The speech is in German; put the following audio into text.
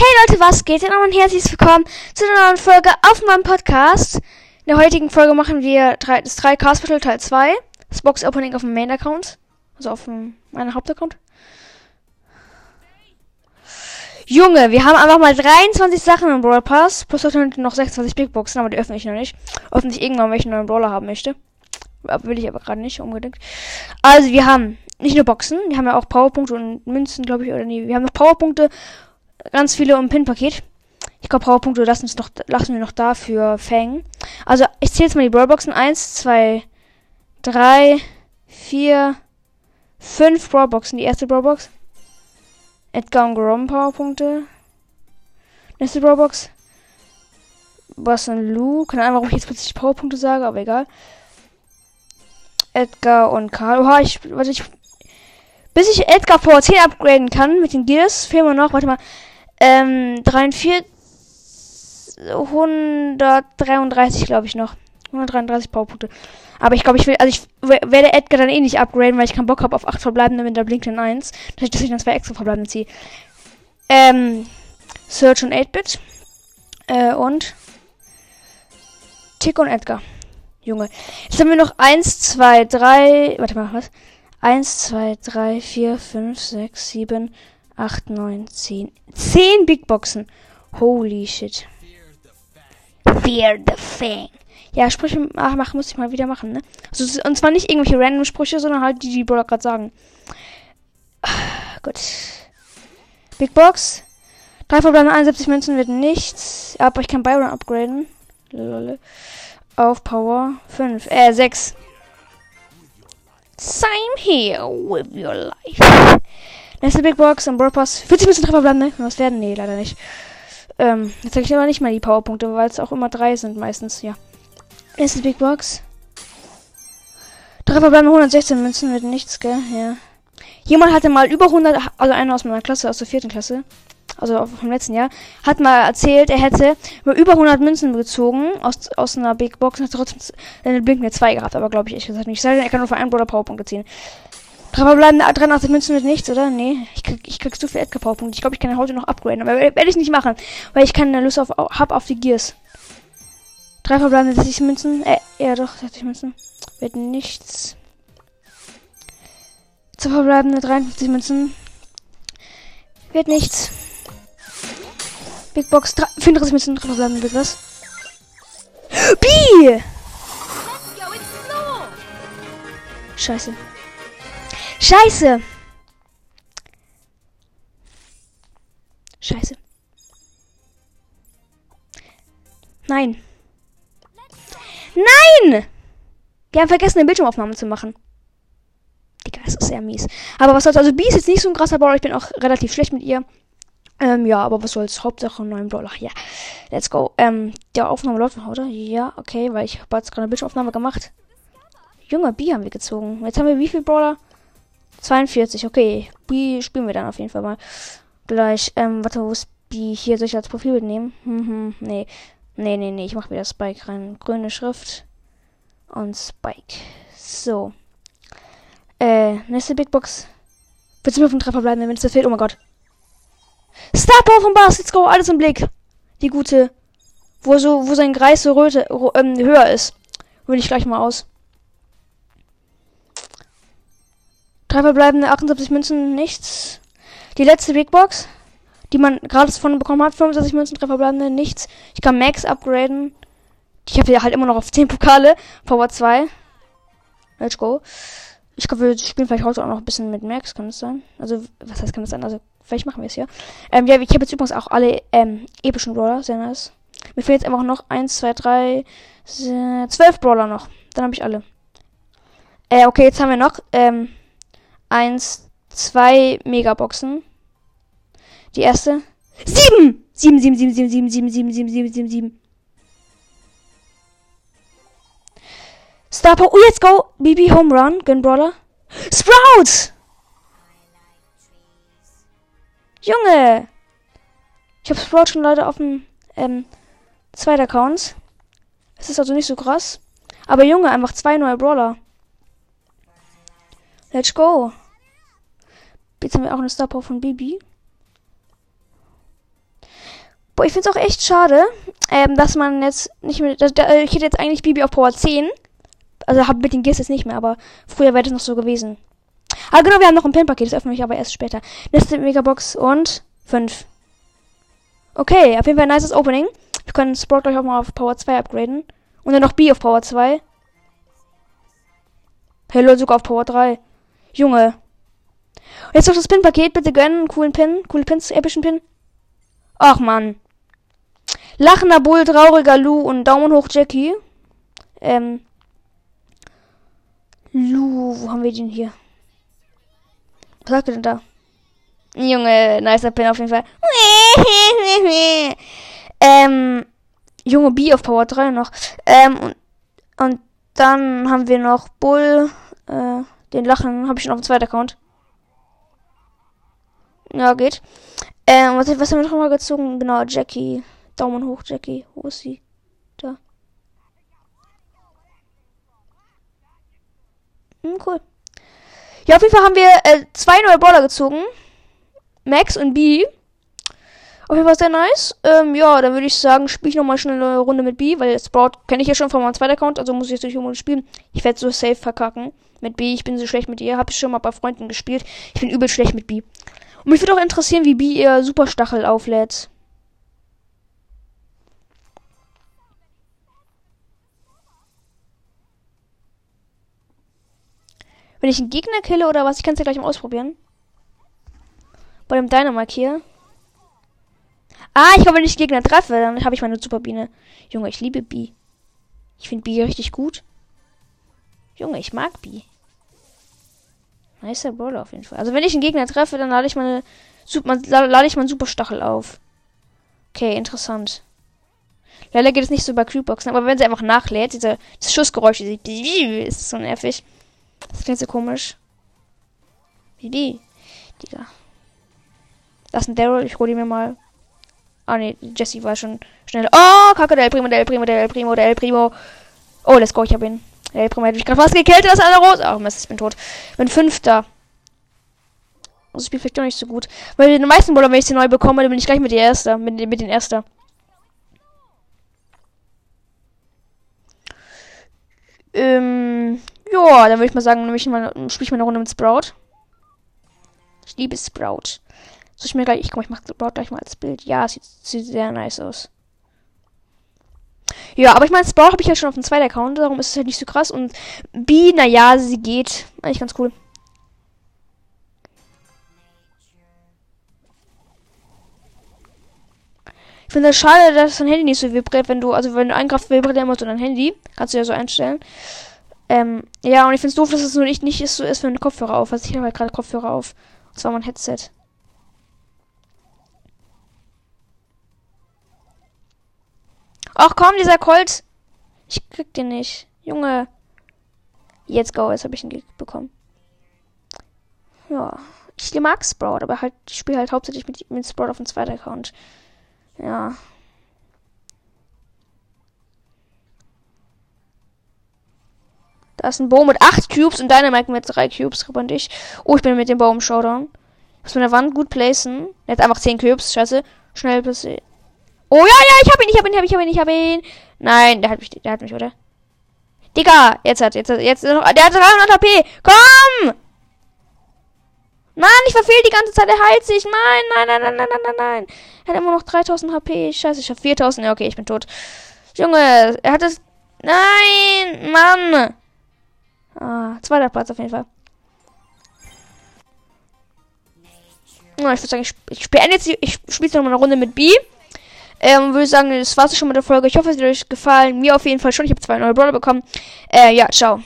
Hey Leute, was geht? Und ein herzlich willkommen zu einer neuen Folge auf meinem Podcast. In der heutigen Folge machen wir drei, das 3K Special Teil 2. Das Box Opening auf dem Main Account. Also auf dem, meinem Hauptaccount. Junge, wir haben einfach mal 23 Sachen im Brawl Pass. Plus noch 26 Big Boxen, aber die öffne ich noch nicht. Öffne ich irgendwann, wenn ich einen neuen Brawler haben möchte. Will ich aber gerade nicht unbedingt. Also, wir haben nicht nur Boxen, wir haben ja auch Powerpunkte und Münzen, glaube ich, oder nee, wir haben noch Powerpunkte, ganz viele im Pin-Paket. Ich glaube, Powerpunkte lassen, uns noch, lassen wir noch da für Fang. Also, ich zähle jetzt mal die Brawlboxen. Eins, zwei, drei, vier, fünf Brawlboxen. Die erste Brawlbox. Edgar und Grom Powerpunkte. Nächste Brawlbox. Was ein Lu. Keine Ahnung, warum ich jetzt plötzlich Powerpunkte sage, aber egal. Edgar und Karl. Oha, ich, warte, ich bis ich Edgar Power 10 upgraden kann mit den Gears, fehlen wir noch, warte mal, ähm, 43, 133 glaube ich noch. 133 Powerpunkte. Aber ich glaube, ich will, also ich werde Edgar dann eh nicht upgraden, weil ich keinen Bock habe auf 8 verbleibende mit der Blinkenden 1. Dass ich, dass ich dann zwei extra verbleibende ziehe. Ähm, Search und 8-Bit. Äh, und Tick und Edgar. Junge. Jetzt haben wir noch 1, 2, 3, warte mal, was? 1, 2, 3, 4, 5, 6, 7, 8, 9, 10. 10 Big Boxen. Holy shit. Fear the Fang. Ja, Sprüche machen muss ich mal wieder machen, ne? Also, und zwar nicht irgendwelche random Sprüche, sondern halt die, die Brawler gerade sagen. Gut. Big Box. Drei verbleibende 71 Münzen wird nichts. Aber ich kann Byron upgraden. Lolole. Auf Power 5. Äh, 6. Same here with your life. Nächste Big Box am Brawl Pass. 40 müssen Treffer bleiben, ne? Was werden? Nee, leider nicht. Ähm, jetzt zeige ich aber nicht mal die Powerpunkte, weil es auch immer drei sind meistens, ja. Nächste Big Box. Treffer bleiben 116 Münzen mit nichts, gell? Ja. Jemand hatte mal über 100, also einer aus meiner Klasse, aus der vierten Klasse, also vom letzten Jahr, hat mal erzählt, er hätte über 100 Münzen gezogen aus, aus einer Big Box und hat trotzdem eine blinkende 2 gehabt, aber glaube ich ehrlich gesagt nicht. Sei denn, er kann nur für einen Brawler Powerpunkte ziehen. Aber bleiben 83 Münzen mit nichts, oder? Nee, ich krieg, ich krieg zu viel Powerpunkte. Ich glaube, ich kann heute noch upgraden, aber werde ich nicht machen, weil ich keine Lust auf, hab auf die Gears. Drei verbleibende 60 Münzen, äh, ja doch, 60 Münzen. Wird nichts. Zwei verbleibende 53 Münzen. Wird nichts. Big Box 34 Münzen, drei verbleibende wird was. B! Scheiße. Scheiße! Scheiße. Nein. Nein! Wir haben vergessen, eine Bildschirmaufnahme zu machen. Digga, das ist sehr mies. Aber was soll's? Also, B ist jetzt nicht so ein krasser Brawler. Ich bin auch relativ schlecht mit ihr. Ähm, ja, aber was soll's? Hauptsache einen neuen Brawler. Ja, let's go. Ähm, der Aufnahme läuft noch, oder? Ja, okay, weil ich habe jetzt gerade eine Bildschirmaufnahme gemacht. Junge, B haben wir gezogen. Jetzt haben wir wie viel Brawler? 42, okay. B spielen wir dann auf jeden Fall mal. Gleich, ähm, warte, wo ist B? Hier soll ich als Profilbild nehmen? Hm, hm, nee. Nee, nee, nee, ich mache wieder Spike rein. Grüne Schrift. Und Spike. So. Äh, nächste Big Box. Willst du mir auf den Treffer bleiben, wenn es dir fehlt? Oh mein Gott. Star Power von Bars, let's go, alles im Blick. Die gute. Wo so, wo sein Kreis so röte, ähm, höher ist. Will ich gleich mal aus. Drei verbleibende 78 Münzen, nichts. Die letzte Big Box, die man gratis von bekommen hat, 65 Münzen, drei verbleibende, nichts. Ich kann Max upgraden. Ich habe ja halt immer noch auf 10 Pokale. Power 2. Let's go. Ich glaube, wir spielen vielleicht heute auch noch ein bisschen mit Max, kann das sein? Also, was heißt, kann das sein? Also, vielleicht machen wir es ja. Ähm, ja, ich habe jetzt übrigens auch alle ähm, epischen Brawler, sehr nice. Mir fehlen jetzt einfach noch 1, 2, 3, 12 Brawler noch. Dann habe ich alle. Äh, okay, jetzt haben wir noch ähm, 1, 2 Megaboxen. Die erste. 7! 7, 7, 7, 7, 7, 7, 7, 7, 7, 7, 7. Star Power. Oh, jetzt go. BB Home Run. Gun Brawler. Sprouts! Junge! Ich habe Sprout schon leider auf dem ähm, zweiten Account. Es ist also nicht so krass. Aber Junge, einfach zwei neue Brawler. Let's go. Jetzt haben wir auch eine Star Power von Bibi. Boah, ich finde es auch echt schade, ähm, dass man jetzt nicht mehr. Dass, äh, ich hätte jetzt eigentlich Bibi auf Power 10. Also hab mit den Gears jetzt nicht mehr, aber früher wäre das noch so gewesen. Ah, genau, wir haben noch ein Pin-Paket, das öffne ich aber erst später. Nächste Megabox und 5. Okay, auf jeden Fall ein nices Opening. Wir können Sprout gleich auch mal auf Power 2 upgraden. Und dann noch B auf Power 2. Hello, sogar auf Power 3. Junge. Jetzt noch das Pin-Paket. Bitte gönnen. Coolen Pin. Coole Pins. Epischen Pin. Ach, Mann. Lachender Bull, trauriger Lu und Daumen hoch Jackie. Ähm. Lu, wo haben wir den hier? Was sagt er denn da? Junge, nicer Pin auf jeden Fall. ähm, Junge B auf Power 3 noch. Ähm, und, und dann haben wir noch Bull. Äh, den Lachen habe ich schon auf dem zweiten Account. Ja, geht. Ähm, was, was haben wir noch mal gezogen? Genau, Jackie. Daumen hoch, Jackie. Wo ist sie? Da. Hm, cool. Ja, auf jeden Fall haben wir äh, zwei neue Brawler gezogen. Max und B. Auf jeden Fall sehr nice. Ähm, ja, dann würde ich sagen, spiele ich nochmal schnell eine Runde mit B, weil Sprout kenne ich ja schon von meinem zweiten Account, also muss ich jetzt durch unbedingt spielen. Ich werde so safe verkacken mit B. Ich bin so schlecht mit ihr. Habe ich schon mal bei Freunden gespielt. Ich bin übel schlecht mit B. Und mich würde auch interessieren, wie B ihr Superstachel auflädt. Wenn ich einen Gegner kille oder was, ich kann es ja gleich mal ausprobieren. Bei dem Dynamite hier. Ah, ich glaube, wenn ich Gegner treffe, dann habe ich meine Superbiene. Junge, ich liebe B. Ich finde B richtig gut. Junge, ich mag B. Nicer Brawler auf jeden Fall. Also wenn ich einen Gegner treffe, dann lade ich meine lade ich meinen Superstachel auf. Okay, interessant. Leider geht es nicht so bei Creepboxen, aber wenn sie einfach nachlädt, diese, diese Schussgeräusche, diese ist so nervig. Das klingt so komisch. Bibi. Digga. Das ist ein Daryl, ich hole ihn mir mal. Ah ne, Jesse war schon schnell. Oh, Kacke, der El Primo, der El Primo, der El Primo, der El Primo. Oh, let's go, ich hab ihn. El Primo hat mich gerade fast gekillt, das ist eine Rose. Ach Mist, ich bin tot. Bin Fünfter. Das Spiel vielleicht doch nicht so gut. Weil den meisten Brawler, wenn ich sie neu bekomme, dann bin ich gleich mit der Erster. Mit, mit den Erster. Ähm, ja, dann würde ich mal sagen, nämlich mal, spiele ich mal eine Runde mit Sprout. Ich liebe Sprout. Soll ich mir gleich, ich komm, ich mach Sprout gleich mal als Bild. Ja, sieht, sieht sehr nice aus. Ja, aber ich meine, Sprout habe ich ja schon auf dem zweiten Account, darum ist es halt nicht so krass. Und B, naja, sie geht. Eigentlich ganz cool. Ich finde es das schade, dass dein Handy nicht so vibriert, wenn du, also wenn du eingreifst, vibriert immer so dein Handy. Kannst du ja so einstellen. Ähm, ja, und ich finde es doof, dass es nur nicht, nicht so ist, wenn du Kopfhörer auf hast. Ich habe halt gerade Kopfhörer auf. Und zwar mein Headset. Ach komm, dieser Colt. Ich krieg den nicht. Junge. Jetzt go, jetzt habe ich ihn bekommen. Ja. Ich mag Sprout, aber halt, ich spiele halt hauptsächlich mit, mit Sprout auf dem zweiten Account. Ja. Da ist ein Baum mit 8 Cubes und Dynamite mit 3 Cubes. Und ich. Oh, ich bin mit dem Baum Showdown. Muss mit der Wand gut placen. Er hat einfach 10 Cubes. Scheiße. Schnell passiert. Oh ja, ja, ich hab ihn, ich hab ihn, ich hab ihn, ich hab ihn, ich hab ihn. Nein, der hat mich, der hat mich, oder? Digga, jetzt hat, jetzt, jetzt, noch, der hat 300 HP. Komm! Mann, ich verfehl die ganze Zeit, er heilt sich. Nein, nein, nein, nein, nein, nein, nein, nein. Er hat immer noch 3000 HP. Scheiße, ich hab 4000. Ja, okay, ich bin tot. Junge, er hat es. Nein, Mann. Ah, zweiter Platz auf jeden Fall. Oh, ich würde sagen, ich, ich beende jetzt, ich spiele noch mal eine Runde mit B. Ähm, würde sagen, das war's schon mit der Folge. Ich hoffe, es hat euch gefallen. Mir auf jeden Fall schon. Ich habe zwei neue Brawler bekommen. Äh, ja, ciao.